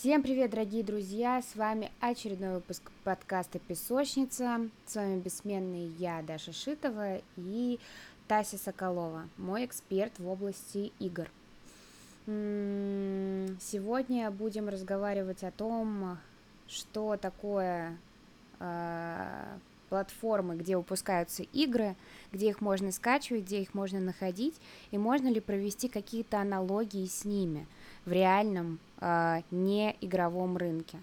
Всем привет, дорогие друзья! С вами очередной выпуск подкаста «Песочница». С вами бессменный я, Даша Шитова, и Тася Соколова, мой эксперт в области игр. Сегодня будем разговаривать о том, что такое э, платформы, где выпускаются игры, где их можно скачивать, где их можно находить, и можно ли провести какие-то аналогии с ними в реальном э, не игровом рынке.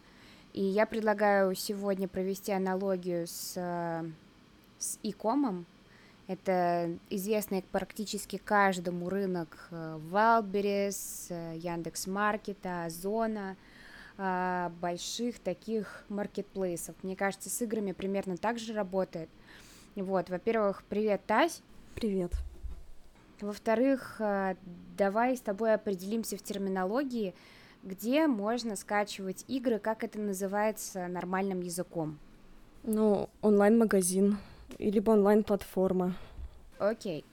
И я предлагаю сегодня провести аналогию с, э, с икомом, это известный практически каждому рынок э, Wildberries, Яндекс.Маркета, Озона, э, больших таких маркетплейсов. Мне кажется, с играми примерно так же работает. Вот, во-первых, привет, Тась. Привет. Во-вторых, давай с тобой определимся в терминологии, где можно скачивать игры, как это называется нормальным языком. Ну, онлайн-магазин либо онлайн-платформа. Окей.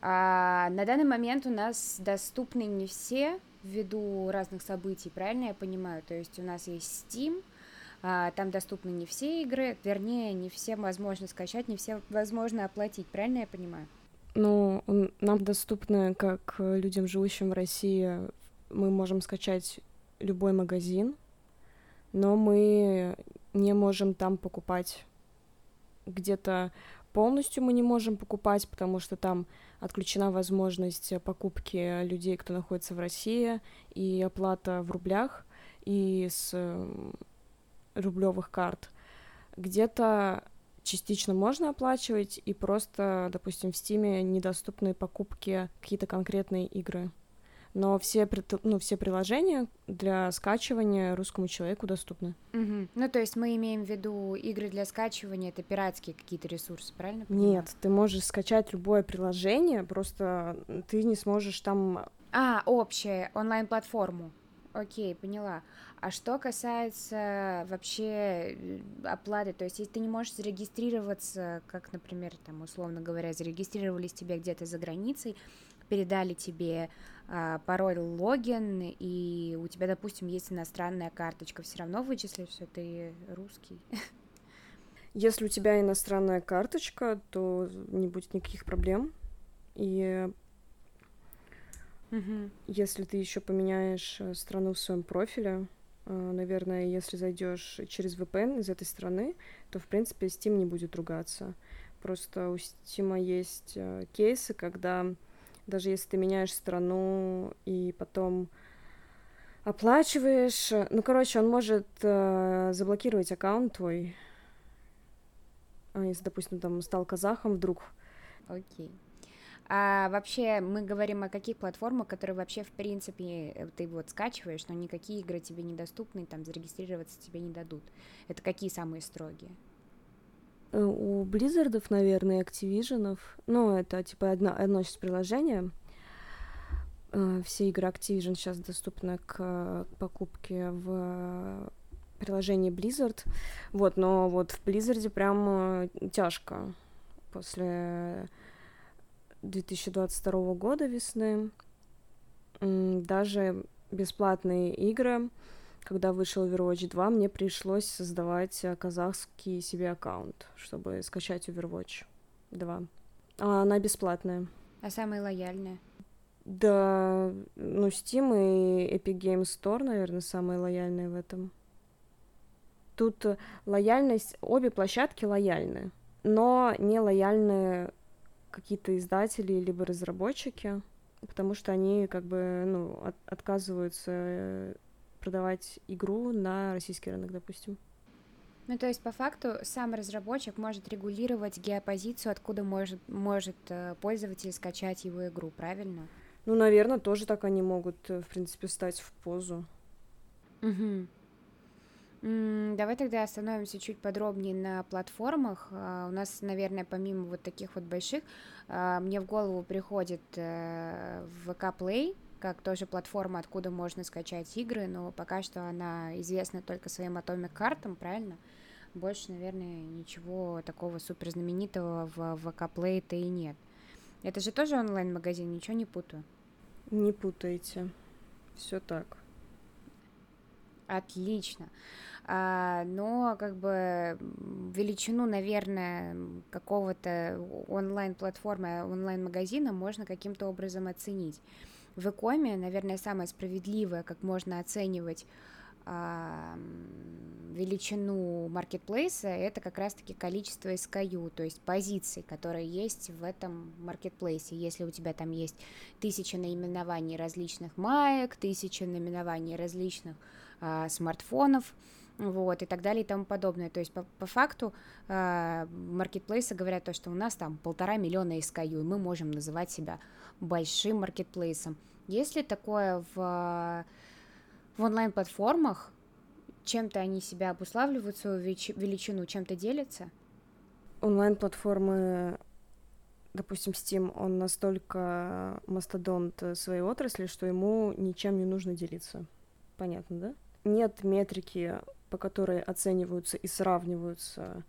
А, на данный момент у нас доступны не все ввиду разных событий, правильно я понимаю? То есть у нас есть Steam, а, там доступны не все игры, вернее, не все возможно скачать, не все возможно оплатить, правильно я понимаю? Ну, нам доступно, как людям, живущим в России, мы можем скачать любой магазин, но мы не можем там покупать где-то полностью мы не можем покупать, потому что там отключена возможность покупки людей, кто находится в России, и оплата в рублях и с рублевых карт. Где-то частично можно оплачивать, и просто, допустим, в Стиме недоступны покупки какие-то конкретные игры но все, ну, все приложения для скачивания русскому человеку доступны. Угу. Ну, то есть мы имеем в виду игры для скачивания, это пиратские какие-то ресурсы, правильно? Понимаю? Нет, ты можешь скачать любое приложение, просто ты не сможешь там... А, общее, онлайн-платформу. Окей, поняла. А что касается вообще э, оплаты, то есть если ты не можешь зарегистрироваться, как, например, там, условно говоря, зарегистрировались тебя где-то за границей, передали тебе а, пароль, логин, и у тебя, допустим, есть иностранная карточка, все равно вычислят, что ты русский. Если у тебя иностранная карточка, то не будет никаких проблем. И угу. если ты еще поменяешь э, страну в своем профиле, э, наверное, если зайдешь через VPN из этой страны, то, в принципе, Steam не будет ругаться. Просто у Steam есть э, кейсы, когда даже если ты меняешь страну и потом оплачиваешь. Ну, короче, он может э, заблокировать аккаунт твой. А если, допустим, там стал казахом вдруг. Окей. А вообще мы говорим о каких платформах, которые вообще в принципе э, ты вот скачиваешь, но никакие игры тебе недоступны, там зарегистрироваться тебе не дадут. Это какие самые строгие? Э, у Близзардов, наверное, Activision, ну, это типа одно, одно из приложения. Э, все игры Activision сейчас доступны к покупке в приложении Blizzard. Вот, но вот в Blizzard прям тяжко после 2022 года весны. Даже бесплатные игры когда вышел Overwatch 2, мне пришлось создавать э, казахский себе аккаунт, чтобы скачать Overwatch 2. А она бесплатная. А самая лояльная? Да, ну, Steam и Epic Games Store, наверное, самые лояльные в этом. Тут э, лояльность, обе площадки лояльны, но не лояльны какие-то издатели либо разработчики, потому что они как бы, ну, от, отказываются э, продавать игру на российский рынок, допустим. Ну, то есть, по факту, сам разработчик может регулировать геопозицию, откуда может, может э, пользователь скачать его игру, правильно? Ну, наверное, тоже так они могут, э, в принципе, стать в позу. Угу. Давай тогда остановимся чуть подробнее на платформах. А, у нас, наверное, помимо вот таких вот больших, а, мне в голову приходит э, VK Play, как тоже платформа, откуда можно скачать игры, но пока что она известна только своим Atomic картам, правильно? Больше, наверное, ничего такого супер знаменитого в VK Play-то и нет. Это же тоже онлайн-магазин, ничего не путаю. Не путайте. Все так. Отлично. А, но как бы величину, наверное, какого-то онлайн-платформы, онлайн-магазина можно каким-то образом оценить. В Икоме, наверное, самое справедливое, как можно оценивать а, величину маркетплейса это как раз-таки количество SKU, то есть позиций, которые есть в этом маркетплейсе. Если у тебя там есть тысяча наименований различных маек, тысяча наименований различных а, смартфонов, вот, и так далее и тому подобное. То есть по, по факту э, маркетплейсы говорят то, что у нас там полтора миллиона SKU, и мы можем называть себя большим маркетплейсом. Есть ли такое в, в онлайн-платформах? Чем-то они себя обуславливают, свою величину, чем-то делятся? Онлайн-платформы допустим, Steam, он настолько мастодонт своей отрасли, что ему ничем не нужно делиться. Понятно, да? Нет метрики по которой оцениваются и сравниваются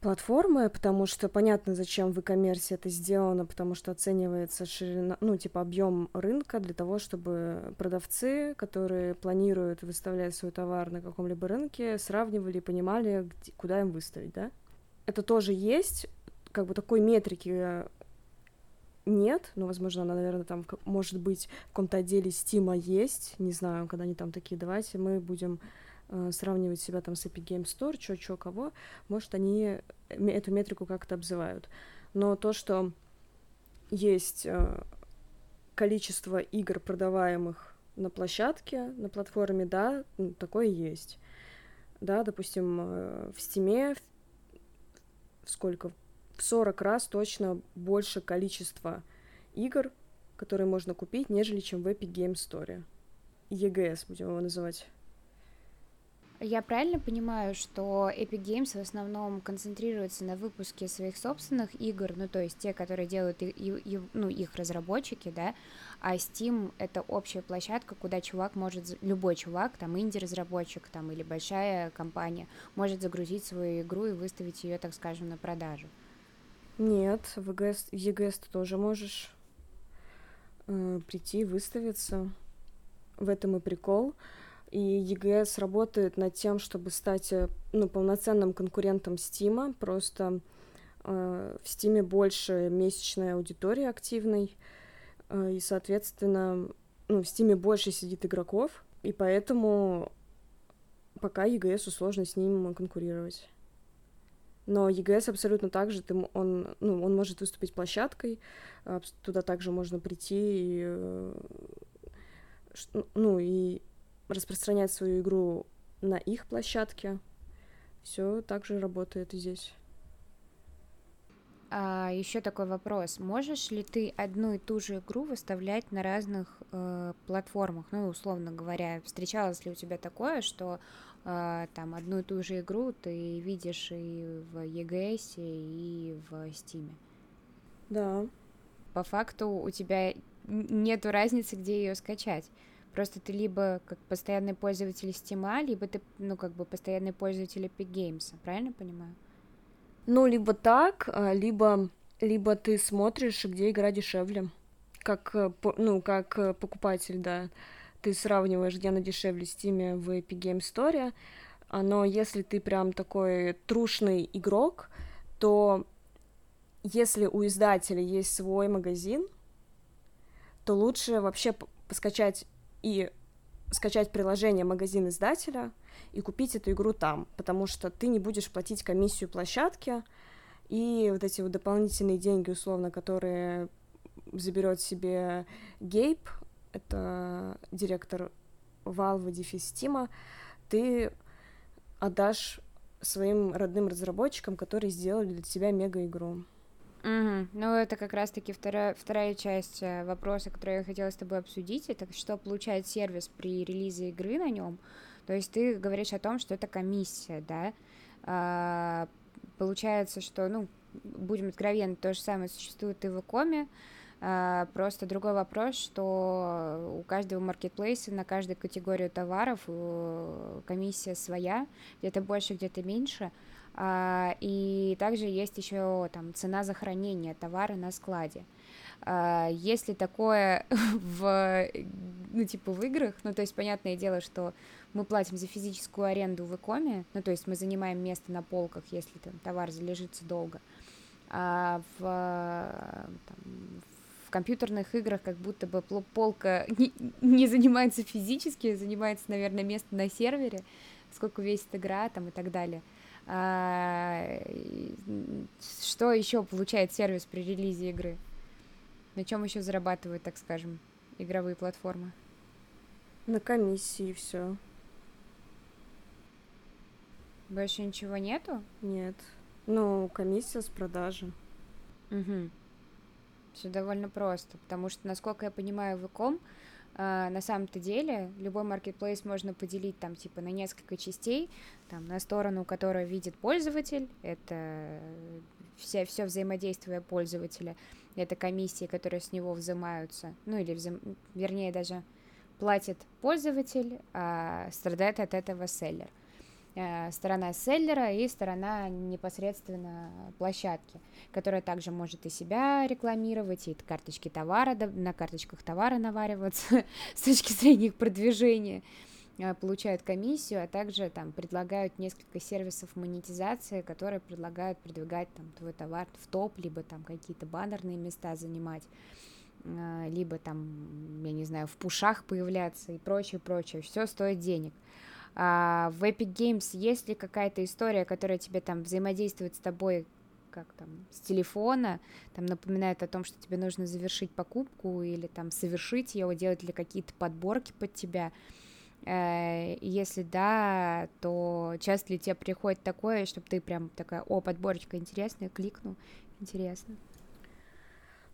платформы, потому что понятно, зачем в e-commerce это сделано, потому что оценивается ширина, ну, типа объем рынка для того, чтобы продавцы, которые планируют выставлять свой товар на каком-либо рынке, сравнивали и понимали, где, куда им выставить, да? Это тоже есть, как бы такой метрики нет, но, возможно, она, наверное, там, может быть, в каком-то отделе Стима есть, не знаю, когда они там такие, давайте мы будем э, сравнивать себя там с Epic Game Store, чё, чё, кого, может, они эту метрику как-то обзывают. Но то, что есть э, количество игр, продаваемых на площадке, на платформе, да, такое есть. Да, допустим, э, в Стиме сколько? В 40 раз точно больше количество игр, которые можно купить, нежели чем в Epic Game Store. EGS будем его называть. Я правильно понимаю, что Epic Games в основном концентрируется на выпуске своих собственных игр, ну то есть те, которые делают и, и, ну, их разработчики, да, а Steam это общая площадка, куда чувак может, любой чувак, там инди-разработчик, там или большая компания, может загрузить свою игру и выставить ее, так скажем, на продажу. Нет, в ЕГС, ЕГС ты тоже можешь э, прийти, выставиться. В этом и прикол. И ЕГС работает над тем, чтобы стать э, ну, полноценным конкурентом Стима. Просто э, в Стиме больше месячной аудитории активной. Э, и, соответственно, ну, в Стиме больше сидит игроков. И поэтому пока ЕГСу сложно с ним конкурировать. Но ЕГС абсолютно так же, ты, он, ну, он может выступить площадкой, туда также можно прийти и, э, ну, и распространять свою игру на их площадке. Все также работает и здесь. А, еще такой вопрос. Можешь ли ты одну и ту же игру выставлять на разных э, платформах? Ну, условно говоря, встречалось ли у тебя такое, что там одну и ту же игру ты видишь и в EGS, и в Steam? Да. По факту у тебя нету разницы, где ее скачать. Просто ты либо как постоянный пользователь Steam, либо ты, ну, как бы постоянный пользователь Epic Games, правильно понимаю? Ну, либо так, а, либо, либо ты смотришь, где игра дешевле. Как, э, ну, как э, покупатель, да. Ты сравниваешь, где она дешевле Steam в Epic Game Store. Но если ты прям такой трушный игрок, то если у издателя есть свой магазин, то лучше вообще поскачать и скачать приложение магазин издателя и купить эту игру там, потому что ты не будешь платить комиссию площадки и вот эти вот дополнительные деньги, условно, которые заберет себе Гейб, это директор Valve Дефис Steam, ты отдашь своим родным разработчикам, которые сделали для тебя мега-игру. Угу. Ну, это как раз-таки вторая, вторая часть э, вопроса, который я хотела с тобой обсудить. Это что получает сервис при релизе игры на нем. То есть ты говоришь о том, что это комиссия, да? А, получается, что, ну, будем откровенны, то же самое существует и в Коме. Просто другой вопрос, что у каждого маркетплейса на каждую категорию товаров э, комиссия своя, где-то больше, где-то меньше. А, и также есть еще там цена за хранение товара на складе. А, если такое в, ну, типа, в играх, ну, то есть, понятное дело, что мы платим за физическую аренду в икоме, ну, то есть мы занимаем место на полках, если там товар залежится долго, а в, там, в компьютерных играх как будто бы полка не, не занимается физически, занимается, наверное, место на сервере, сколько весит игра там и так далее. А, что еще получает сервис при релизе игры? На чем еще зарабатывают, так скажем, игровые платформы? На комиссии все. Больше ничего нету? Нет. Ну, комиссия с продажи. Угу. Все довольно просто, потому что, насколько я понимаю, в иком Uh, на самом-то деле любой маркетплейс можно поделить там типа на несколько частей, там на сторону, которую видит пользователь, это все, все взаимодействие пользователя, это комиссии, которые с него взимаются, ну или, взим... вернее, даже платит пользователь, а страдает от этого селлер. Э, сторона селлера и сторона непосредственно площадки, которая также может и себя рекламировать, и карточки товара, на карточках товара навариваться с точки зрения их продвижения, э, получают комиссию, а также там предлагают несколько сервисов монетизации, которые предлагают продвигать там твой товар в топ, либо там какие-то баннерные места занимать э, либо там, я не знаю, в пушах появляться и прочее, прочее. Все стоит денег. А в Epic Games есть ли какая-то история, которая тебе там взаимодействует с тобой как там, с телефона, там напоминает о том, что тебе нужно завершить покупку или там совершить ее, делать ли какие-то подборки под тебя. Э, если да, то часто ли тебе приходит такое, чтобы ты прям такая, о, подборочка интересная, кликну, интересно.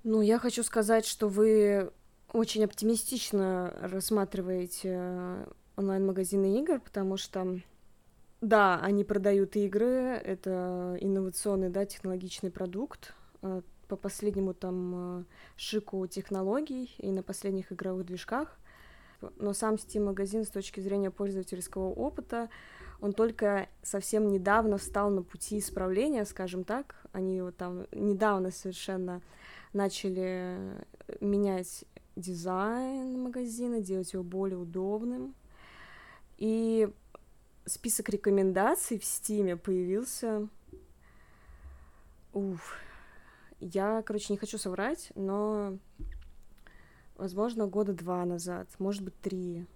Ну, я хочу сказать, что вы очень оптимистично рассматриваете онлайн-магазины игр, потому что, да, они продают игры, это инновационный, да, технологичный продукт, э, по последнему там э, шику технологий и на последних игровых движках. Но сам Steam магазин с точки зрения пользовательского опыта, он только совсем недавно встал на пути исправления, скажем так. Они вот там недавно совершенно начали менять дизайн магазина, делать его более удобным, и список рекомендаций в Стиме появился. Уф. Я, короче, не хочу соврать, но, возможно, года два назад, может быть, три,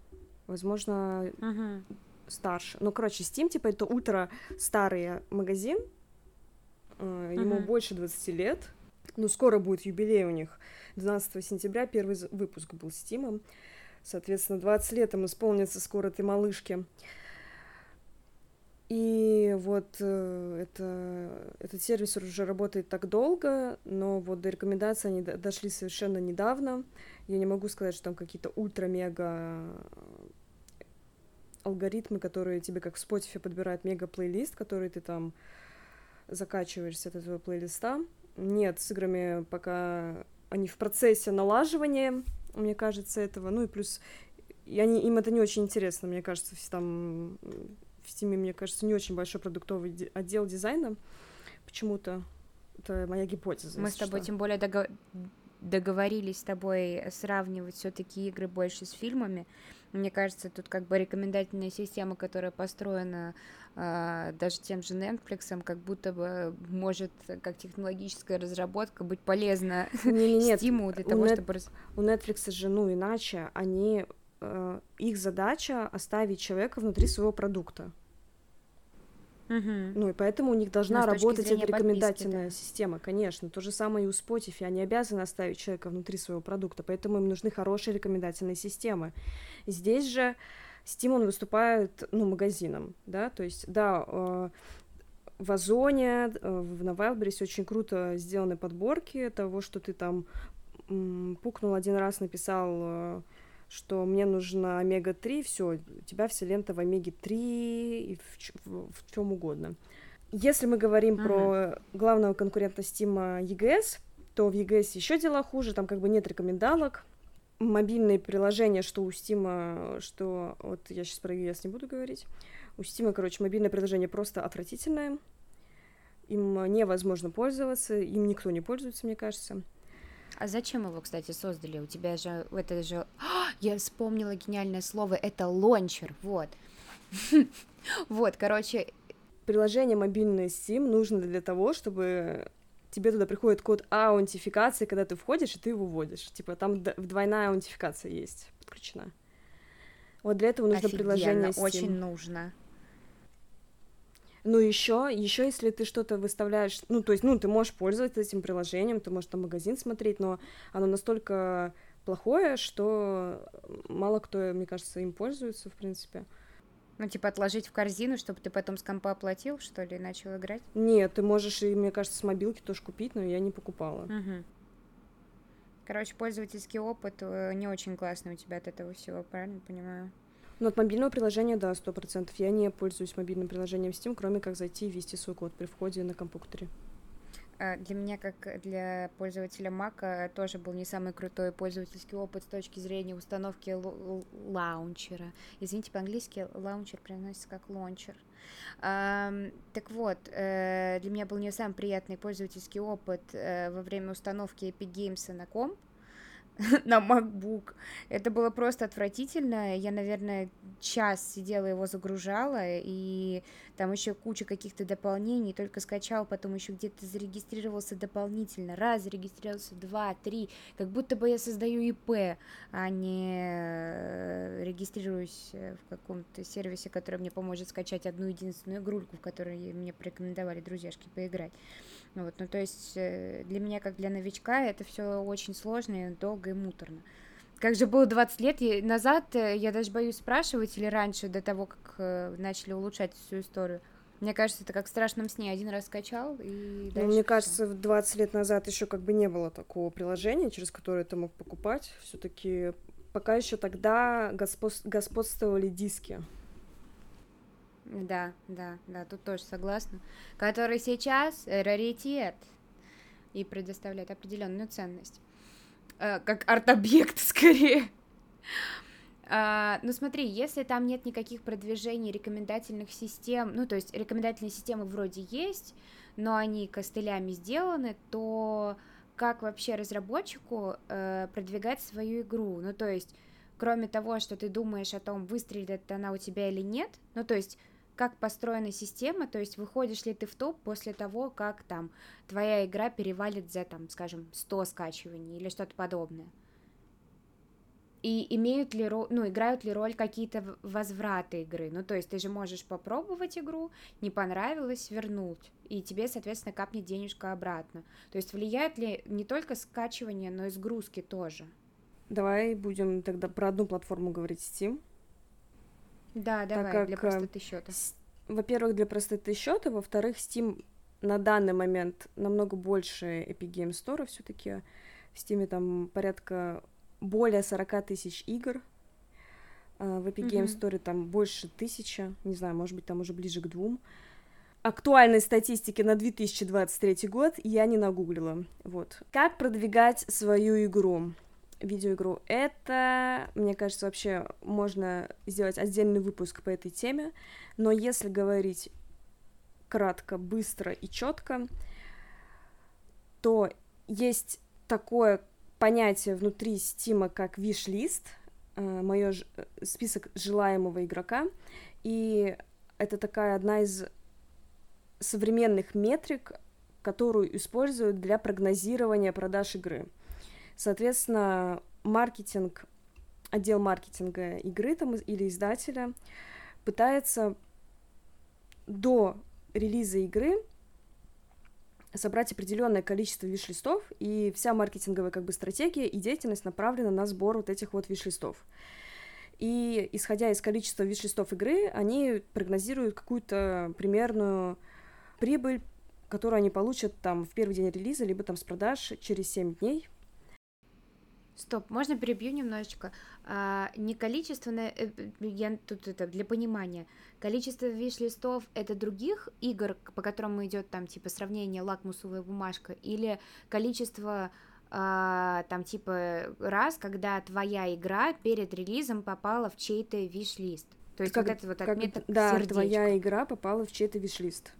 возможно, uh-huh. старше. Ну, короче, Steam, типа, это ультра старый магазин, uh, ему uh-huh. больше 20 лет, ну, скоро будет юбилей у них. 12 сентября первый выпуск был Стимом. Соответственно, 20 лет им исполнится скоро этой малышке. И вот э, это, этот сервис уже работает так долго, но вот до рекомендаций они дошли совершенно недавно. Я не могу сказать, что там какие-то ультра-мега алгоритмы, которые тебе как в Spotify подбирают мега-плейлист, который ты там закачиваешь с этого плейлиста. Нет, с играми пока они в процессе налаживания, мне кажется, этого. Ну и плюс и они, им это не очень интересно, мне кажется, там в Стиме, мне кажется, не очень большой продуктовый ди- отдел дизайна. Почему-то это моя гипотеза. Мы с тобой что. тем более догов... договорились с тобой сравнивать все-таки игры больше с фильмами. Мне кажется, тут как бы рекомендательная система, которая построена э, даже тем же Netflix, как будто бы может как технологическая разработка быть полезна стиму для того, чтобы... У Netflix же, ну, иначе, они... Э, их задача оставить человека внутри своего продукта. Угу. Ну и поэтому у них должна ну, работать эта рекомендательная да. система, конечно. То же самое и у Spotify. Они обязаны оставить человека внутри своего продукта, поэтому им нужны хорошие рекомендательные системы. Здесь же Steam он выступает, ну, магазином, да, то есть, да, э, в Озоне, э, на Wildberries очень круто сделаны подборки того, что ты там пукнул один раз, написал э, что мне нужна омега-3, все, у тебя вся лента в омеге-3 и в, в, в чем угодно. Если мы говорим uh-huh. про главного конкурента Стима EGS, то в EGS еще дела хуже, там как бы нет рекомендалок. Мобильные приложения, что у Стима, что... Вот я сейчас про EGS не буду говорить. У Стима, короче, мобильное приложение просто отвратительное. Им невозможно пользоваться, им никто не пользуется, мне кажется. А зачем его, кстати, создали? У тебя же это же... Я вспомнила гениальное слово. Это лончер. Вот. Вот, короче... Приложение мобильное Steam нужно для того, чтобы тебе туда приходит код аутентификации, когда ты входишь, и ты его вводишь. Типа там двойная аутентификация есть подключена. Вот для этого нужно Офигенно, приложение Steam. очень нужно. Ну, еще, еще, если ты что-то выставляешь, ну, то есть, ну, ты можешь пользоваться этим приложением, ты можешь там магазин смотреть, но оно настолько плохое, что мало кто, мне кажется, им пользуется, в принципе. Ну, типа отложить в корзину, чтобы ты потом с компа оплатил, что ли, и начал играть? Нет, ты можешь, и, мне кажется, с мобилки тоже купить, но я не покупала. Угу. Короче, пользовательский опыт э, не очень классный у тебя от этого всего, правильно понимаю? Ну, от мобильного приложения, да, сто процентов. Я не пользуюсь мобильным приложением Steam, кроме как зайти и ввести свой код при входе на компьютере. А, для меня, как для пользователя Mac, тоже был не самый крутой пользовательский опыт с точки зрения установки лаунчера. Извините, по-английски лаунчер приносится как лончер. Так вот, э, для меня был не самый приятный пользовательский опыт э, во время установки Epic Games на комп, на MacBook. Это было просто отвратительно. Я, наверное, час сидела его загружала, и там еще куча каких-то дополнений, только скачал, потом еще где-то зарегистрировался дополнительно, раз зарегистрировался, два, три, как будто бы я создаю ИП, а не э, регистрируюсь в каком-то сервисе, который мне поможет скачать одну единственную игрульку, в которой мне порекомендовали друзьяшки поиграть. Вот, ну, то есть э, для меня, как для новичка, это все очень сложно и долго и муторно. Как же было 20 лет назад, э, я даже боюсь спрашивать, или раньше, до того, как э, начали улучшать всю историю. Мне кажется, это как в страшном сне. Один раз скачал и дальше. Ну, мне кажется, 20 лет назад еще как бы не было такого приложения, через которое ты мог покупать. Все-таки пока еще тогда господ... господствовали диски. Да, да, да, тут тоже согласна. Который сейчас раритет и предоставляет определенную ценность. Э, как арт-объект, скорее. Uh, ну смотри, если там нет никаких продвижений рекомендательных систем, ну то есть рекомендательные системы вроде есть, но они костылями сделаны, то как вообще разработчику uh, продвигать свою игру? Ну то есть, кроме того, что ты думаешь о том, выстрелит она у тебя или нет, ну то есть как построена система, то есть выходишь ли ты в топ после того, как там твоя игра перевалит за, там, скажем, 100 скачиваний или что-то подобное. И имеют ли ну, играют ли роль какие-то возвраты игры? Ну, то есть ты же можешь попробовать игру, не понравилось, вернуть, и тебе, соответственно, капнет денежка обратно. То есть влияет ли не только скачивание, но и сгрузки тоже? Давай будем тогда про одну платформу говорить Steam. Да, давай, как, для простоты счета. Во-первых, для простоты счета, во-вторых, Steam на данный момент намного больше Epic Game Store все-таки. В Steam там порядка более 40 тысяч игр. А, в Epic. Game Store там больше тысячи, не знаю, может быть, там уже ближе к двум. Актуальной статистики на 2023 год я не нагуглила. Вот. Как продвигать свою игру? Видеоигру. Это, мне кажется, вообще можно сделать отдельный выпуск по этой теме, но если говорить кратко, быстро и четко, то есть такое понятие внутри Стима, как виш-лист, э, мой список желаемого игрока, и это такая одна из современных метрик, которую используют для прогнозирования продаж игры. Соответственно, маркетинг, отдел маркетинга игры там или издателя пытается до релиза игры собрать определенное количество виш-листов, и вся маркетинговая как бы стратегия и деятельность направлена на сбор вот этих вот виш-листов. И исходя из количества виш-листов игры, они прогнозируют какую-то примерную прибыль, которую они получат там в первый день релиза, либо там с продаж через 7 дней, Стоп, можно перебью немножечко? А, не количественное, э, я тут это для понимания. Количество виш-листов это других игр, по которым идет там типа сравнение лакмусовая бумажка, или количество а, там типа раз, когда твоя игра перед релизом попала в чей-то виш-лист. То есть как, вот это вот отметок Да, сердечко. твоя игра попала в чей-то виш-лист.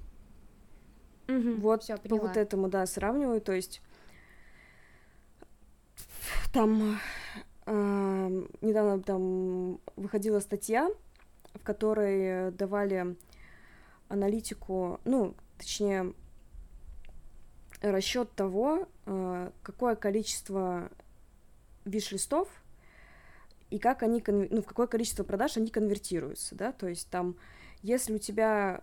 Угу, вот Всё, по вот этому, да, сравниваю, то есть там э, недавно там выходила статья, в которой давали аналитику, ну, точнее, расчет того, э, какое количество виш-листов и как они, ну, в какое количество продаж они конвертируются, да, то есть там, если у тебя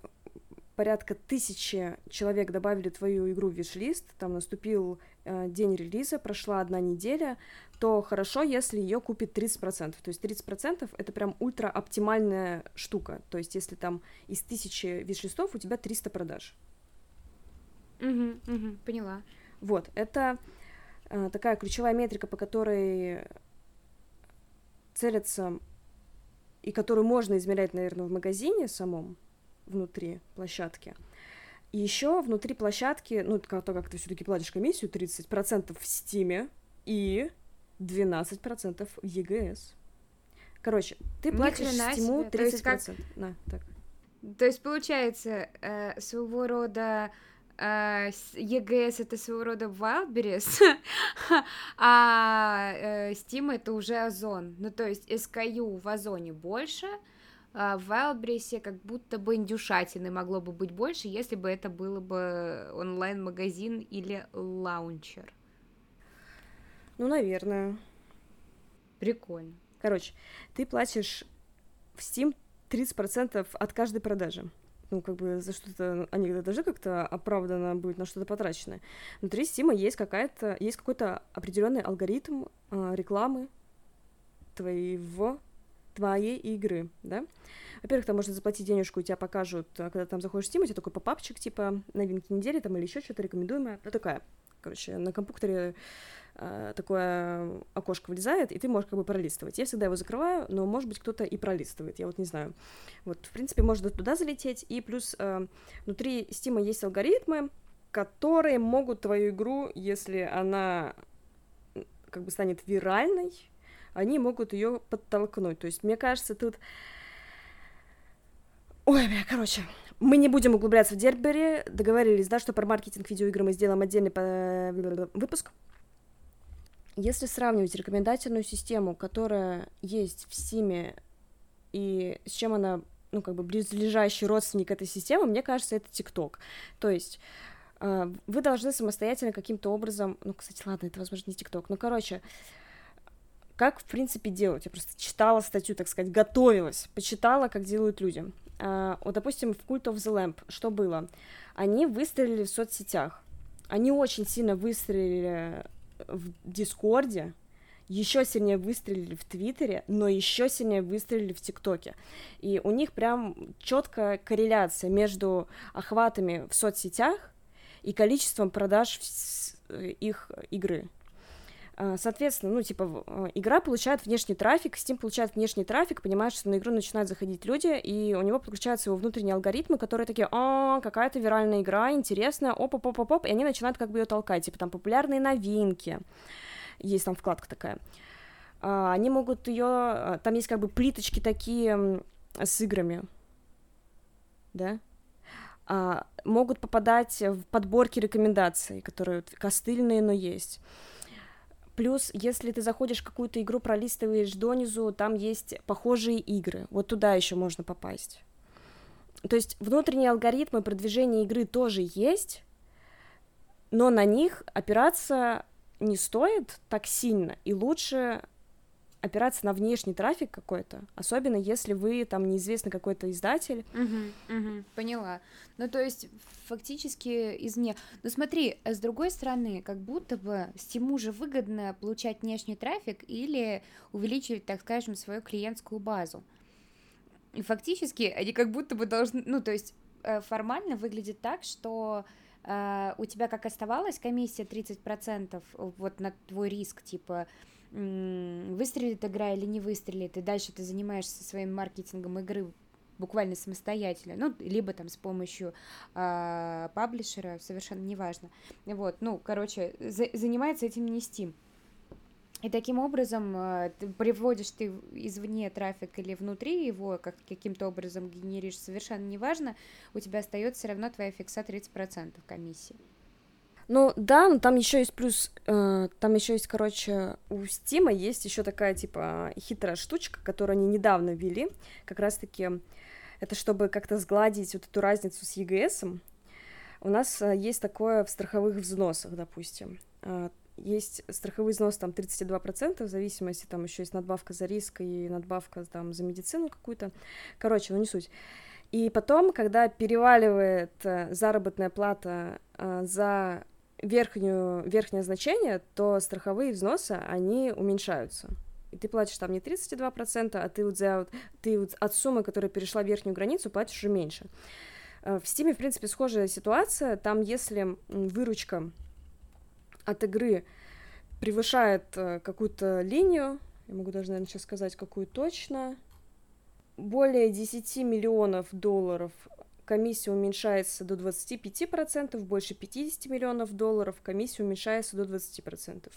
порядка тысячи человек добавили твою игру в виш-лист, там наступил день релиза, прошла одна неделя, то хорошо, если ее купит 30%. То есть 30% это прям ультра оптимальная штука. То есть если там из тысячи виш-листов у тебя 300 продаж. Угу, угу, поняла. Вот, это э, такая ключевая метрика, по которой целятся и которую можно измерять, наверное, в магазине самом, внутри площадки. И еще внутри площадки, ну, то, как ты все-таки платишь комиссию, 30% в Стиме и 12% в ЕГС. Короче, ты платишь Стиму 30%. То есть как... На, так. То есть, получается, э, своего рода Uh, EGS это своего рода Wildberries, а uh, Steam это уже Озон. Ну, то есть SKU в Озоне больше, в Wildberries как будто бы индюшатины могло бы быть больше, если бы это было бы онлайн-магазин или лаунчер. Ну, наверное. Прикольно. Короче, ты платишь в Steam 30% от каждой продажи ну, как бы за что-то, они должны как-то оправданно быть на что-то потрачено. Внутри Стима есть какая-то, есть какой-то определенный алгоритм э, рекламы твоего, твоей игры, да? Во-первых, там можно заплатить денежку, и тебя покажут, а, когда там заходишь в Steam, у тебя такой попапчик, типа, новинки недели там или еще что-то рекомендуемое. Ну, такая, короче, на компьютере Э, такое окошко вылезает, и ты можешь как бы пролистывать. Я всегда его закрываю, но, может быть, кто-то и пролистывает, я вот не знаю. Вот, в принципе, можно туда залететь, и плюс э, внутри Steam есть алгоритмы, которые могут твою игру, если она как бы станет виральной, они могут ее подтолкнуть. То есть, мне кажется, тут... Ой, бля, короче, мы не будем углубляться в Дербери, договорились, да, что про маркетинг видеоигр мы сделаем отдельный выпуск. Если сравнивать рекомендательную систему, которая есть в Steam, и с чем она, ну, как бы близлежащий родственник этой системы, мне кажется, это ТикТок. То есть э, вы должны самостоятельно каким-то образом, ну, кстати, ладно, это, возможно, не ТикТок, но, короче, как, в принципе, делать? Я просто читала статью, так сказать, готовилась, почитала, как делают люди. Uh, вот, допустим, в Cult of the Lamp что было? Они выстрелили в соцсетях. Они очень сильно выстрелили в Дискорде, еще сильнее выстрелили в Твиттере, но еще сильнее выстрелили в ТикТоке. И у них прям четкая корреляция между охватами в соцсетях и количеством продаж э, их игры. А, соответственно, ну, типа, э, игра получает внешний трафик, Steam получает внешний трафик, понимает, что на игру начинают заходить люди, и у него подключаются его внутренние алгоритмы, которые такие, а, какая-то виральная игра, интересная, оп оп оп оп оп и они начинают как бы ее толкать, типа, там, популярные новинки, есть там вкладка такая. А, они могут ее, а, там есть как бы плиточки такие с играми, да, а, могут попадать в подборки рекомендаций, которые костыльные, но есть. Плюс, если ты заходишь в какую-то игру, пролистываешь донизу, там есть похожие игры. Вот туда еще можно попасть. То есть внутренние алгоритмы продвижения игры тоже есть, но на них опираться не стоит так сильно, и лучше опираться на внешний трафик какой-то, особенно если вы там неизвестный какой-то издатель. Угу, угу, поняла. Ну, то есть, фактически извне. Но смотри, с другой стороны, как будто бы Стиму же выгодно получать внешний трафик или увеличивать, так скажем, свою клиентскую базу. И фактически они как будто бы должны, ну, то есть, э, формально выглядит так, что Uh, у тебя как оставалась комиссия 30% вот на твой риск, типа, выстрелит игра или не выстрелит, и дальше ты занимаешься своим маркетингом игры буквально самостоятельно, ну, либо там с помощью э, паблишера, совершенно неважно. Вот, ну, короче, за, занимается этим не Steam. И таким образом э, ты приводишь ты извне трафик или внутри его, как каким-то образом генеришь, совершенно неважно, у тебя остается все равно твоя фикса 30% комиссии. Ну да, но там еще есть плюс, э, там еще есть, короче, у Стима есть еще такая типа хитрая штучка, которую они недавно ввели, как раз-таки это чтобы как-то сгладить вот эту разницу с ЕГС. У нас э, есть такое в страховых взносах, допустим. Э, есть страховой взнос там 32%, в зависимости, там еще есть надбавка за риск и надбавка там за медицину какую-то. Короче, ну не суть. И потом, когда переваливает э, заработная плата за верхнюю, верхнее значение, то страховые взносы, они уменьшаются. И ты платишь там не 32%, а ты вот, за, ты вот от суммы, которая перешла верхнюю границу, платишь уже меньше. Э, в Steam, в принципе, схожая ситуация. Там, если выручка от игры превышает э, какую-то линию, я могу даже, наверное, сейчас сказать, какую точно, более 10 миллионов долларов комиссия уменьшается до 25%, больше 50 миллионов долларов комиссия уменьшается до 20%.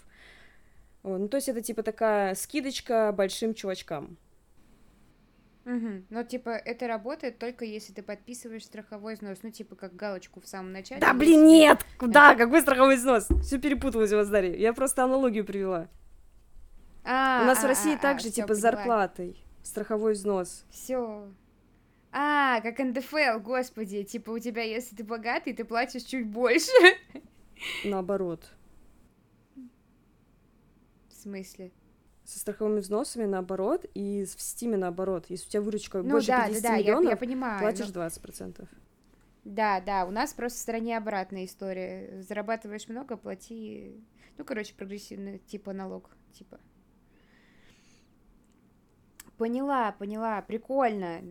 Ну, то есть это типа такая скидочка большим чувачкам. Угу. Но типа это работает только если ты подписываешь страховой взнос, ну типа как галочку в самом начале. Да блин, нет! Куда? Это... Какой страховой взнос? Все перепуталось у вас, Дарья. Я просто аналогию привела. А, у нас а, в России а, также а, типа с зарплатой страховой взнос. Все. А, как НДФЛ, господи, типа у тебя, если ты богатый, ты платишь чуть больше. Наоборот. В смысле? Со страховыми взносами наоборот, и в Стиме наоборот. Если у тебя выручка ну, больше да, 50 да, да, миллионов, я, я понимаю, платишь но... 20%. Да, да, у нас просто в стране обратная история. Зарабатываешь много, плати... Ну, короче, прогрессивный типа налог, типа. Поняла, поняла, прикольно.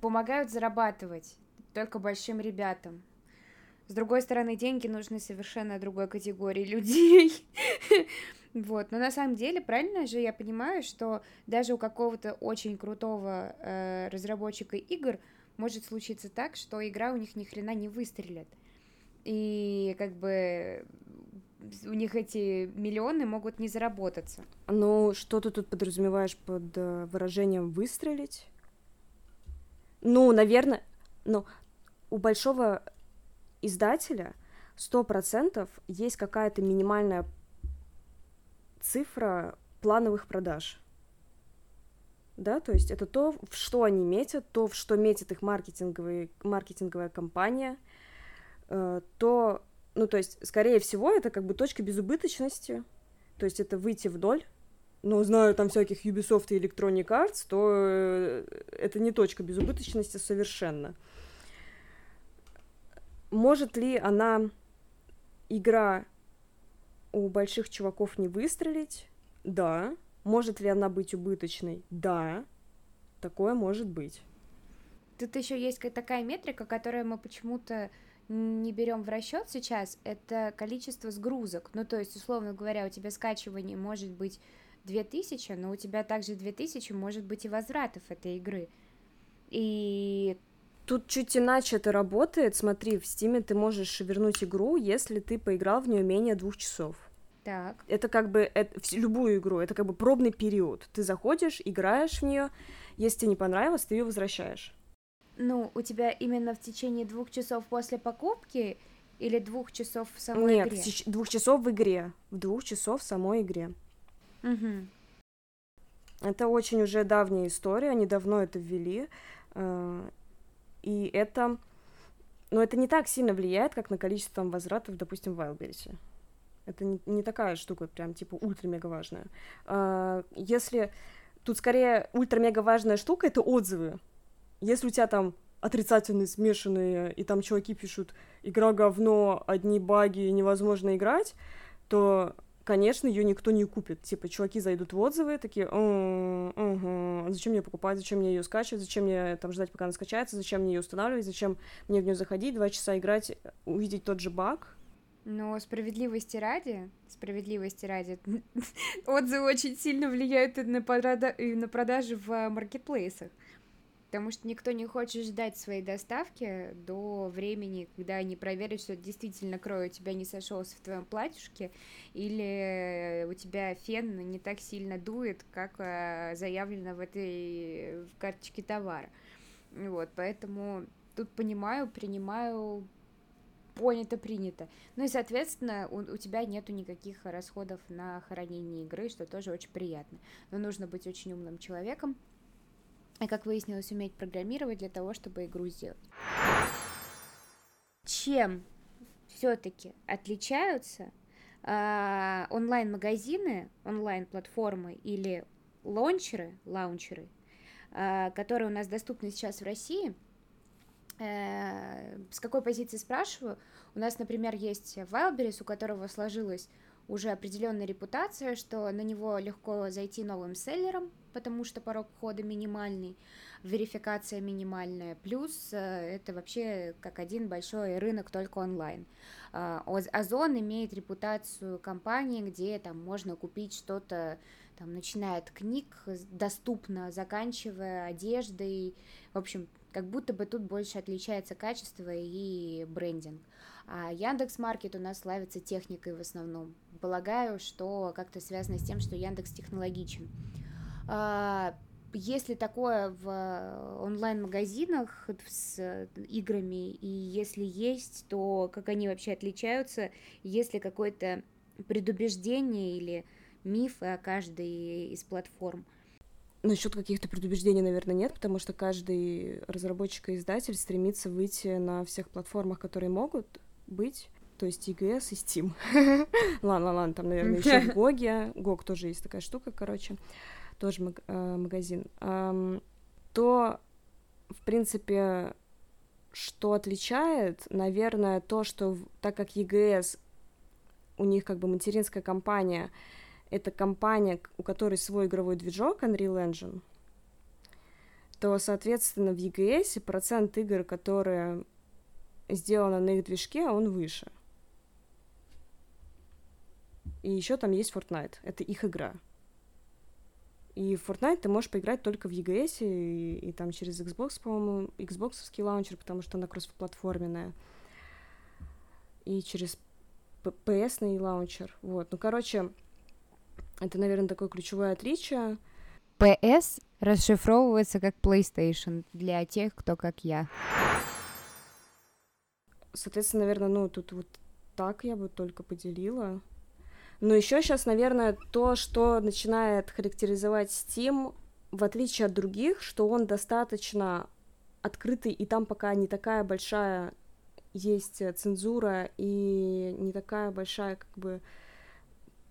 Помогают зарабатывать только большим ребятам. С другой стороны, деньги нужны совершенно другой категории людей. Вот, но на самом деле, правильно же я понимаю, что даже у какого-то очень крутого э, разработчика игр может случиться так, что игра у них ни хрена не выстрелит. И как бы у них эти миллионы могут не заработаться. Ну, что ты тут подразумеваешь под э, выражением выстрелить? Ну, наверное, ну, у большого издателя сто процентов есть какая-то минимальная цифра плановых продаж. Да, то есть это то, в что они метят, то, в что метит их маркетинговая, маркетинговая компания, э, то ну, то есть, скорее всего, это как бы точка безубыточности, то есть это выйти вдоль, но знаю там всяких Ubisoft и Electronic Arts, то э, это не точка безубыточности совершенно. Может ли она, игра у больших чуваков не выстрелить? Да. Может ли она быть убыточной? Да. Такое может быть. Тут еще есть такая метрика, которую мы почему-то не берем в расчет сейчас, это количество сгрузок. Ну, то есть, условно говоря, у тебя скачивание может быть 2000, но у тебя также 2000 может быть и возвратов этой игры. И Тут чуть иначе это работает. Смотри, в Стиме ты можешь вернуть игру, если ты поиграл в нее менее двух часов. Так. Это как бы это, в любую игру, это как бы пробный период. Ты заходишь, играешь в нее, если тебе не понравилось, ты ее возвращаешь ну, у тебя именно в течение двух часов после покупки или двух часов в самой Нет, игре? Нет, двух часов в игре. В двух часов в самой игре. Угу. Это очень уже давняя история, они давно это ввели. Э, и это... Но это не так сильно влияет, как на количество там, возвратов, допустим, в Wildberries. Это не, не такая штука, прям типа ультра-мега важная. Э, если тут скорее ультра-мега важная штука это отзывы. Если у тебя там отрицательные, смешанные, и там чуваки пишут «игра говно, одни баги, невозможно играть», то, конечно, ее никто не купит. Типа, чуваки зайдут в отзывы, такие угу, «Зачем мне покупать, зачем мне ее скачивать, зачем мне там ждать, пока она скачается, зачем мне ее устанавливать, зачем мне в нее заходить, два часа играть, увидеть тот же баг». Но справедливости ради, справедливости ради, отзывы очень сильно влияют и на, на продажи в маркетплейсах потому что никто не хочет ждать своей доставки до времени, когда они проверят, что действительно крой у тебя не сошелся в твоем платьюшке, или у тебя фен не так сильно дует, как э, заявлено в этой в карточке товара. Вот, поэтому тут понимаю, принимаю понято, принято. Ну и, соответственно, у, у тебя нету никаких расходов на хранение игры, что тоже очень приятно. Но нужно быть очень умным человеком, и, как выяснилось, уметь программировать для того, чтобы игру сделать. Чем все-таки отличаются э, онлайн-магазины, онлайн-платформы или лаунчеры, лаунчеры, э, которые у нас доступны сейчас в России. Э, с какой позиции спрашиваю? У нас, например, есть Wildberries, у которого сложилась уже определенная репутация, что на него легко зайти новым селлером, потому что порог входа минимальный, верификация минимальная, плюс э, это вообще как один большой рынок только онлайн. А, Озон имеет репутацию компании, где там можно купить что-то, там, начиная от книг, доступно, заканчивая одеждой, в общем, как будто бы тут больше отличается качество и брендинг. А Яндекс Маркет у нас славится техникой в основном. Полагаю, что как-то связано с тем, что Яндекс технологичен. А, если такое в онлайн-магазинах с играми, и если есть, то как они вообще отличаются, есть ли какое-то предубеждение или мифы о каждой из платформ? Насчет каких-то предубеждений, наверное, нет, потому что каждый разработчик и издатель стремится выйти на всех платформах, которые могут быть. То есть EGS и Steam. ладно, ладно, там, наверное, еще в Гоге. Гог тоже есть такая штука, короче тоже э, магазин, то, в принципе, что отличает, наверное, то, что так как EGS, у них как бы материнская компания, это компания, у которой свой игровой движок Unreal Engine, то, соответственно, в EGS процент игр, которые сделаны на их движке, он выше. И еще там есть Fortnite, это их игра. И в Fortnite ты можешь поиграть только в EGS и, и там через Xbox, по-моему, Xbox лаунчер, потому что она кроссплатформенная. И через PS лаунчер. Вот. Ну, короче, это, наверное, такое ключевое отличие. PS расшифровывается как PlayStation для тех, кто как я. Соответственно, наверное, ну, тут вот так я бы только поделила. Но еще сейчас, наверное, то, что начинает характеризовать Steam, в отличие от других, что он достаточно открытый, и там пока не такая большая есть цензура и не такая большая как бы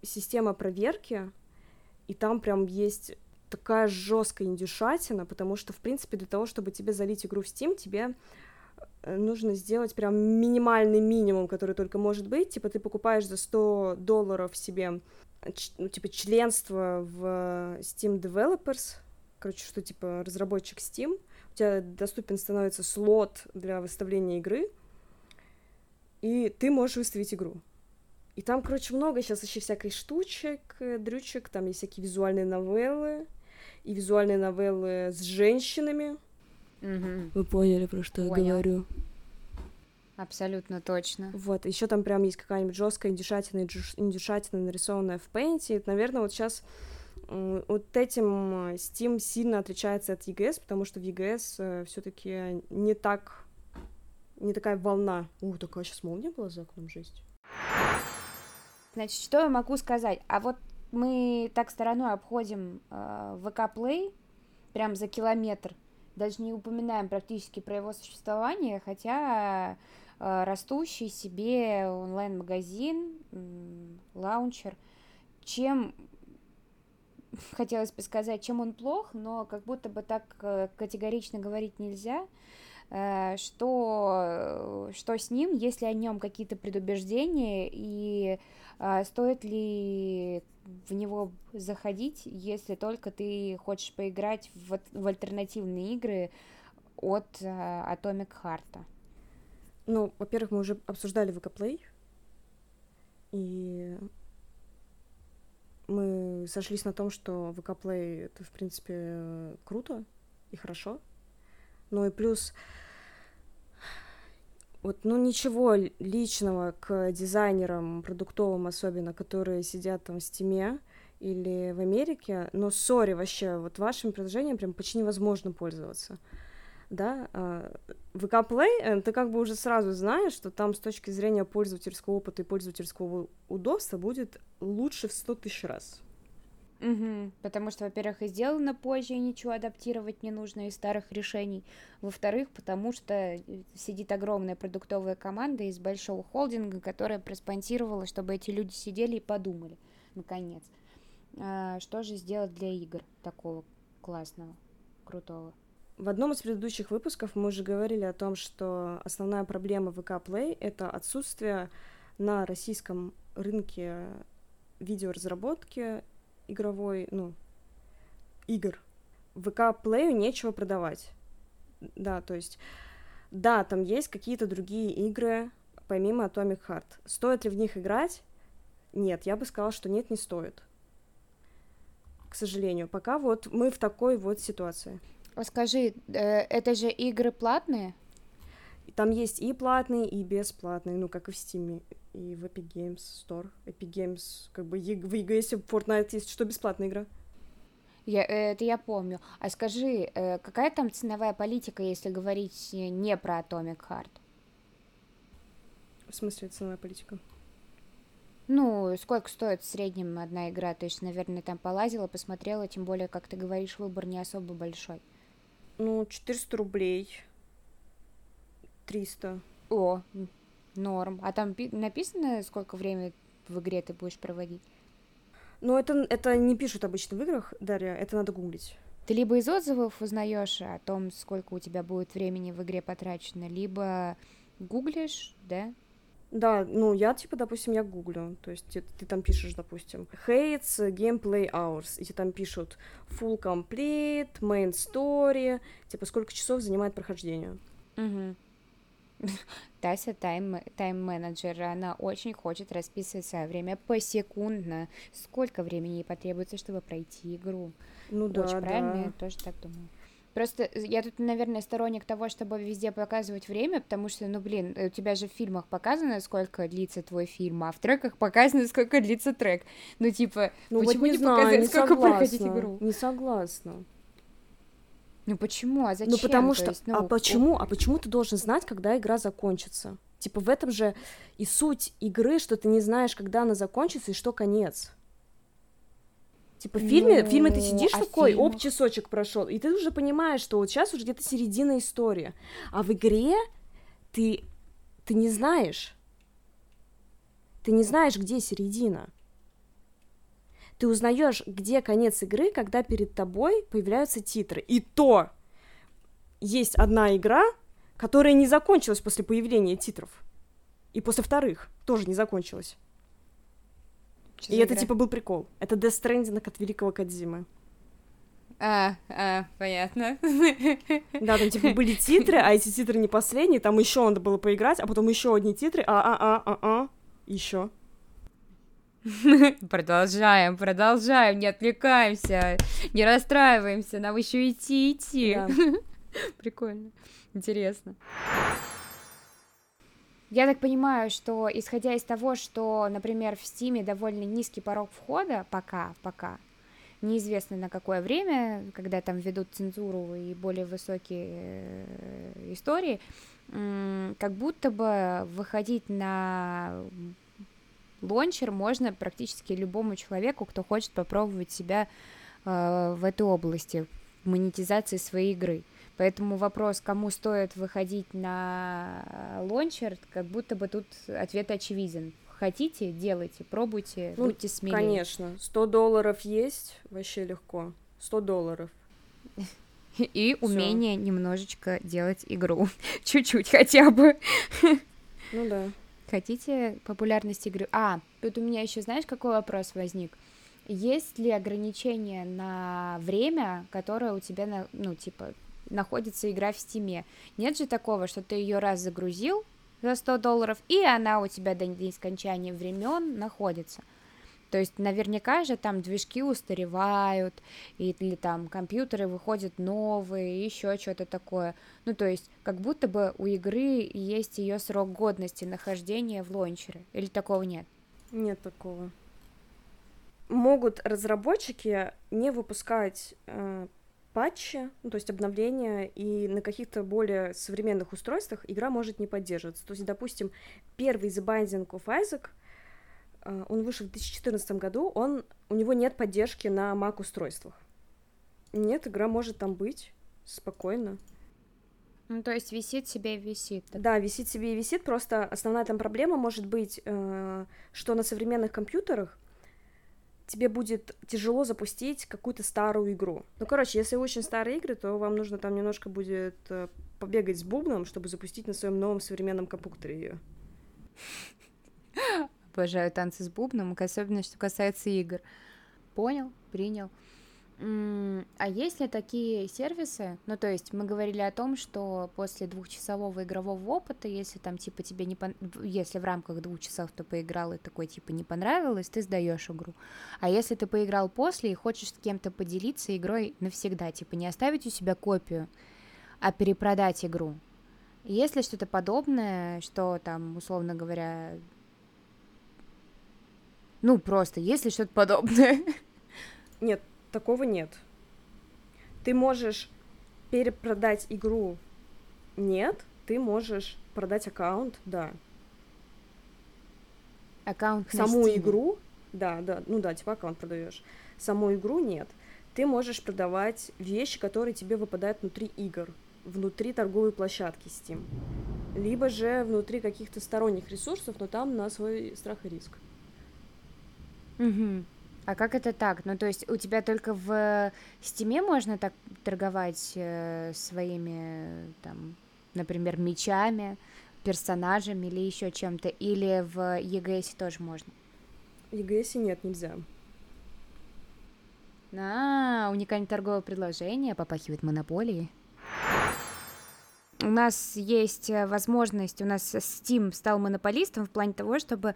система проверки, и там прям есть такая жесткая индюшатина, потому что, в принципе, для того, чтобы тебе залить игру в Steam, тебе нужно сделать прям минимальный минимум, который только может быть. Типа ты покупаешь за 100 долларов себе ну, типа членство в Steam Developers, короче, что типа разработчик Steam, у тебя доступен становится слот для выставления игры, и ты можешь выставить игру. И там, короче, много сейчас еще всякой штучек, э, дрючек, там есть всякие визуальные новеллы, и визуальные новеллы с женщинами, Угу. Вы поняли, про что Понял. я говорю? Абсолютно точно. Вот, еще там прям есть какая-нибудь жесткая индюшатина, индюшатина, нарисованная в. И, наверное, вот сейчас вот этим Steam сильно отличается от EGS, потому что в EGS э, все-таки не так, не такая волна. О, такая сейчас молния была за окном, жесть. Значит, что я могу сказать? А вот мы так стороной обходим э, VK Play, прям за километр даже не упоминаем практически про его существование, хотя э, растущий себе онлайн-магазин, лаунчер, чем хотелось бы сказать, чем он плох, но как будто бы так э, категорично говорить нельзя, что, что с ним, если о нем какие-то предубеждения, и стоит ли в него заходить, если только ты хочешь поиграть в, в альтернативные игры от э, Atomic Heart. Ну, во-первых, мы уже обсуждали VK и мы сошлись на том, что VK это, в принципе, круто и хорошо. Ну и плюс вот, ну, ничего личного к дизайнерам продуктовым особенно, которые сидят там в стиме или в Америке, но сори вообще, вот вашим приложением прям почти невозможно пользоваться. да, а, ВК Play, э, ты как бы уже сразу знаешь, что там с точки зрения пользовательского опыта и пользовательского удобства будет лучше в 100 тысяч раз. Угу. Потому что, во-первых, и сделано позже, и ничего адаптировать не нужно из старых решений. Во-вторых, потому что э, сидит огромная продуктовая команда из большого холдинга, которая проспонсировала, чтобы эти люди сидели и подумали, наконец, а, что же сделать для игр такого классного, крутого. В одном из предыдущих выпусков мы уже говорили о том, что основная проблема ВК Play — это отсутствие на российском рынке видеоразработки игровой, ну, игр. ВК Плею нечего продавать. Да, то есть, да, там есть какие-то другие игры, помимо Atomic Heart. Стоит ли в них играть? Нет, я бы сказала, что нет, не стоит. К сожалению, пока вот мы в такой вот ситуации. А скажи, э, это же игры платные? Там есть и платные, и бесплатные, ну, как и в Steam, и в Epic Games Store. Epic Games, как бы, в EGS Fortnite есть что, бесплатная игра? Я, э, это я помню. А скажи, э, какая там ценовая политика, если говорить не про Atomic Heart? В смысле ценовая политика? Ну, сколько стоит в среднем одна игра? То есть, наверное, там полазила, посмотрела, тем более, как ты говоришь, выбор не особо большой. Ну, 400 рублей 300. О, норм. А там написано, сколько времени в игре ты будешь проводить? Ну, это, это не пишут обычно в играх, Дарья, это надо гуглить. Ты либо из отзывов узнаешь о том, сколько у тебя будет времени в игре потрачено, либо гуглишь, да? Да, ну я типа, допустим, я гуглю, то есть ты, ты там пишешь, допустим, hates gameplay hours, и тебе там пишут full complete, main story, типа сколько часов занимает прохождение. Угу. Тася тайм, тайм-менеджер, она очень хочет расписывать свое время посекундно. Сколько времени ей потребуется, чтобы пройти игру? Ну да, Очень правильно, да. я тоже так думаю. Просто я тут, наверное, сторонник того, чтобы везде показывать время, потому что, ну, блин, у тебя же в фильмах показано, сколько длится твой фильм, а в треках показано, сколько длится трек. Ну, типа, ну, почему вот не, не знаю, показать, не сколько согласна, проходить игру? Не согласна. Ну почему? А ну, зачем? Ну потому что, есть, ну, а почему? А почему ты должен знать, когда игра закончится? Типа в этом же и суть игры, что ты не знаешь, когда она закончится и что конец. Типа в фильме, ну, в фильме ты сидишь а такой, фильм? оп, часочек прошел, и ты уже понимаешь, что вот сейчас уже где-то середина истории. А в игре ты, ты не знаешь. Ты не знаешь, где середина. Ты узнаешь, где конец игры, когда перед тобой появляются титры. И то есть одна игра, которая не закончилась после появления титров. И после вторых тоже не закончилась. Что и это типа был прикол. Это Death Stranding от великого Кадзимы. А, а, понятно. Да, там типа были титры, а эти титры не последние, там еще надо было поиграть, а потом еще одни титры, а, а, а, а, а, еще. Продолжаем, продолжаем, не отвлекаемся, не расстраиваемся, нам еще идти, идти. Да. Прикольно, интересно. Я так понимаю, что исходя из того, что, например, в Стиме довольно низкий порог входа, пока, пока, неизвестно на какое время, когда там ведут цензуру и более высокие э, истории, как будто бы выходить на лончер можно практически любому человеку, кто хочет попробовать себя э, в этой области, в монетизации своей игры. Поэтому вопрос, кому стоит выходить на лончер, как будто бы тут ответ очевиден. Хотите, делайте, пробуйте, ну, будьте смелее. Конечно, 100 долларов есть, вообще легко. 100 долларов. И умение немножечко делать игру. Чуть-чуть хотя бы. Ну да. Хотите популярность игры? А, тут у меня еще, знаешь, какой вопрос возник? Есть ли ограничение на время, которое у тебя, на, ну, типа, находится игра в стиме? Нет же такого, что ты ее раз загрузил за 100 долларов, и она у тебя до скончания времен находится. То есть наверняка же там движки устаревают, или там компьютеры выходят новые, еще что-то такое. Ну, то есть как будто бы у игры есть ее срок годности нахождения в лончере. Или такого нет? Нет такого. Могут разработчики не выпускать э, патчи, ну, то есть обновления, и на каких-то более современных устройствах игра может не поддерживаться. То есть, допустим, первый The Binding of Isaac, он вышел в 2014 году, он, у него нет поддержки на Mac устройствах. Нет, игра может там быть спокойно. Ну, то есть висит себе и висит. Так. Да, висит себе и висит, просто основная там проблема может быть, э, что на современных компьютерах тебе будет тяжело запустить какую-то старую игру. Ну, короче, если очень старые игры, то вам нужно там немножко будет э, побегать с бубном, чтобы запустить на своем новом современном компьютере ее. Обожаю танцы с бубном, особенно что касается игр. Понял, принял. А есть ли такие сервисы? Ну, то есть мы говорили о том, что после двухчасового игрового опыта, если там типа тебе не пон... если в рамках двух часов ты поиграл и такой типа не понравилось, ты сдаешь игру. А если ты поиграл после и хочешь с кем-то поделиться игрой навсегда, типа не оставить у себя копию, а перепродать игру. Есть ли что-то подобное, что там, условно говоря, ну просто, есть ли что-то подобное? Нет, такого нет. Ты можешь перепродать игру, нет, ты можешь продать аккаунт, да. Аккаунт Саму игру, да, да, ну да, типа аккаунт продаешь. Саму игру нет. Ты можешь продавать вещи, которые тебе выпадают внутри игр, внутри торговой площадки Steam. Либо же внутри каких-то сторонних ресурсов, но там на свой страх и риск. Угу. А как это так? Ну, то есть у тебя только в Steam е можно так торговать э, своими, там, например, мечами, персонажами или еще чем-то, или в EGS тоже можно? В EGS нет, нельзя. А, уникальное торговое предложение попахивает монополией. У нас есть э, возможность, у нас Steam стал монополистом в плане того, чтобы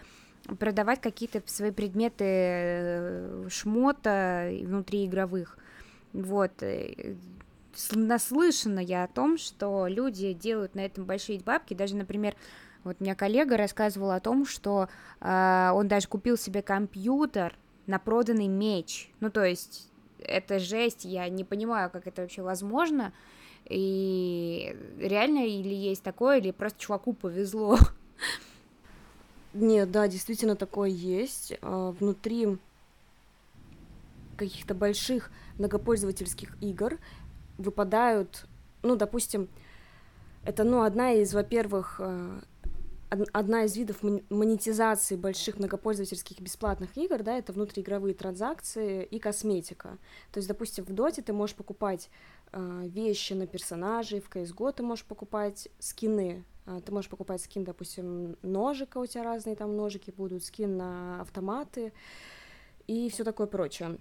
продавать какие-то свои предметы э, шмота внутриигровых. Вот. Э, наслышана я о том, что люди делают на этом большие бабки. Даже, например, вот у меня коллега рассказывал о том, что э, он даже купил себе компьютер на проданный меч. Ну, то есть, это жесть, я не понимаю, как это вообще возможно. И реально или есть такое, или просто чуваку повезло. Нет, да, действительно такое есть. А, внутри каких-то больших многопользовательских игр выпадают, ну, допустим, это, ну, одна из, во-первых, а, одна из видов монетизации больших многопользовательских бесплатных игр, да, это внутриигровые транзакции и косметика. То есть, допустим, в Доте ты можешь покупать вещи на персонажей, в CSGO ты можешь покупать скины а, ты можешь покупать скин, допустим, ножика, у тебя разные там ножики будут, скин на автоматы и все такое прочее.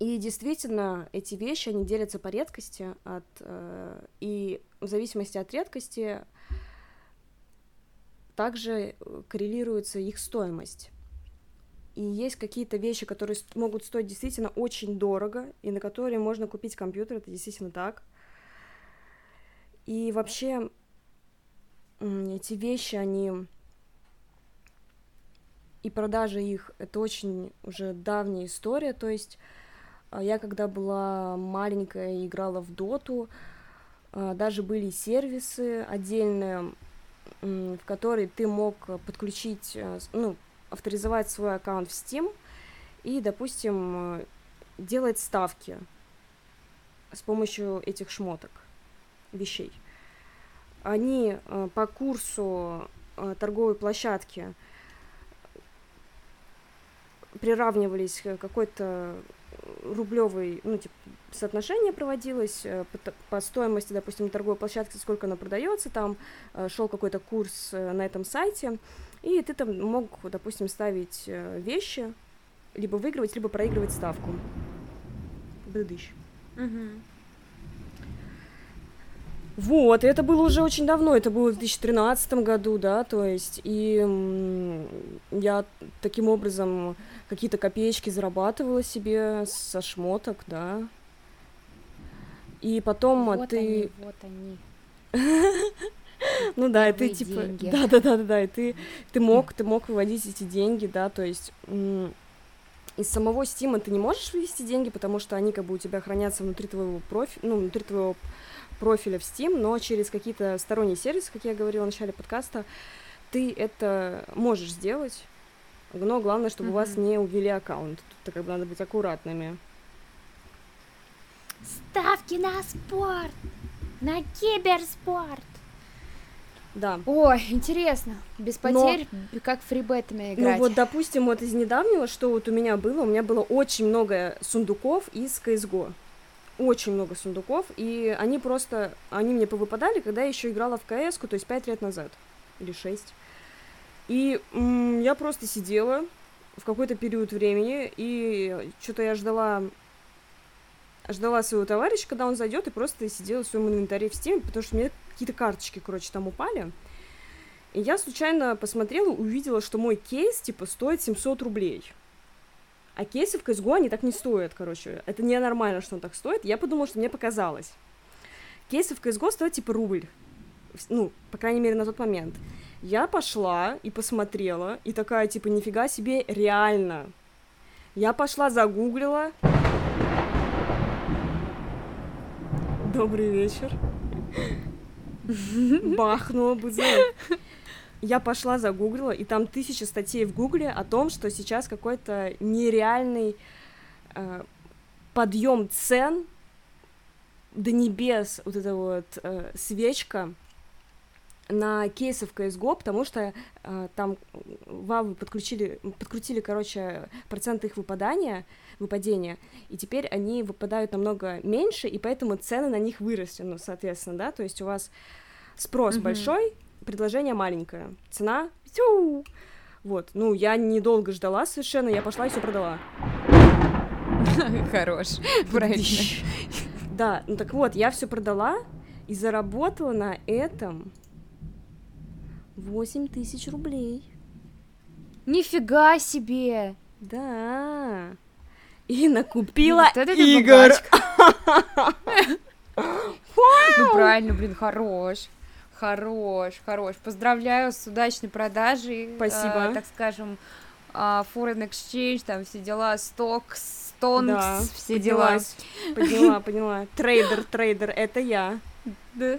И действительно, эти вещи, они делятся по редкости, от, э, и в зависимости от редкости также коррелируется их стоимость. И есть какие-то вещи, которые могут стоить действительно очень дорого, и на которые можно купить компьютер, это действительно так. И вообще эти вещи, они и продажа их, это очень уже давняя история, то есть а, я когда была маленькая и играла в доту, а, даже были сервисы отдельные, в которые ты мог подключить, э, ну, авторизовать свой аккаунт в Steam и, допустим, делать ставки с помощью этих шмоток, вещей. Они э, по курсу э, торговой площадки приравнивались какой-то рублевой, ну, типа, соотношение проводилось э, по стоимости, допустим, торговой площадки, сколько она продается, там шел какой-то курс на этом сайте, и ты там мог, допустим, ставить вещи, либо выигрывать, либо проигрывать ставку. Быдыщ. Угу. Вот, и это было уже очень давно, это было в 2013 году, да, то есть, и я таким образом какие-то копеечки зарабатывала себе со шмоток, да. И потом вот ты... Они, вот они. Ну да, и ты типа... Да, да, да, да, да, и ты, ты мог, ты мог выводить эти деньги, да, то есть из самого Steam ты не можешь вывести деньги, потому что они как бы у тебя хранятся внутри твоего профиля, ну, внутри твоего профиля в Steam, но через какие-то сторонние сервисы, как я говорила в начале подкаста, ты это можешь сделать, но главное, чтобы mm-hmm. у вас не увели аккаунт. Тут как бы надо быть аккуратными. Ставки на спорт! На киберспорт! Да. Ой, интересно. Без потерь, Но... как фрибетами ну играть. Ну вот, допустим, вот из недавнего, что вот у меня было, у меня было очень много сундуков из CSGO. Очень много сундуков, и они просто, они мне повыпадали, когда я еще играла в КС, то есть пять лет назад, или шесть. И м- я просто сидела в какой-то период времени, и что-то я ждала ждала своего товарища, когда он зайдет, и просто сидела в своем инвентаре в стиме, потому что мне какие-то карточки, короче, там упали. И я случайно посмотрела, увидела, что мой кейс, типа, стоит 700 рублей. А кейсы в CSGO, они так не стоят, короче. Это ненормально, что он так стоит. Я подумала, что мне показалось. Кейсы в CSGO стоят, типа, рубль. Ну, по крайней мере, на тот момент. Я пошла и посмотрела, и такая, типа, нифига себе, реально. Я пошла, загуглила. Добрый вечер. Бахнула бы. Я пошла загуглила, и там тысяча статей в гугле о том, что сейчас какой-то нереальный э, подъем цен до небес, вот эта вот э, свечка на кейсы в CSGO, потому что э, там Valve подключили, подкрутили, короче, проценты их выпадания, выпадения, и теперь они выпадают намного меньше, и поэтому цены на них выросли, ну, соответственно, да, то есть у вас спрос mm-hmm. большой, предложение маленькое, цена, тю, вот, ну, я недолго ждала совершенно, я пошла и все продала. Хорош, правильно. Да, ну так вот, я все продала и заработала на этом 8 тысяч рублей. Нифига себе! Да. И накупила вот игр. Ну правильно, блин, хорош. Хорош, хорош. Поздравляю с удачной продажей. Спасибо. Э, так скажем, э, foreign exchange, там все дела, stocks, stonks, да, все дела. Поняла, поняла. Трейдер, трейдер, это я. Да.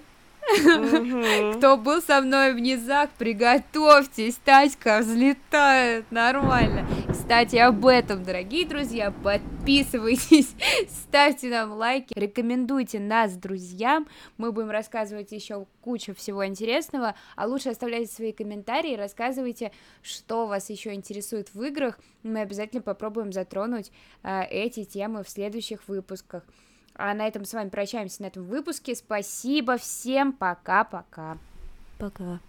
Кто был со мной в низах, приготовьтесь, Татька взлетает, нормально. Кстати, об этом, дорогие друзья, подписывайтесь, ставьте нам лайки, рекомендуйте нас друзьям, мы будем рассказывать еще кучу всего интересного, а лучше оставляйте свои комментарии, рассказывайте, что вас еще интересует в играх, мы обязательно попробуем затронуть э, эти темы в следующих выпусках. А на этом с вами прощаемся на этом выпуске. Спасибо всем. Пока-пока. Пока. -пока. Пока.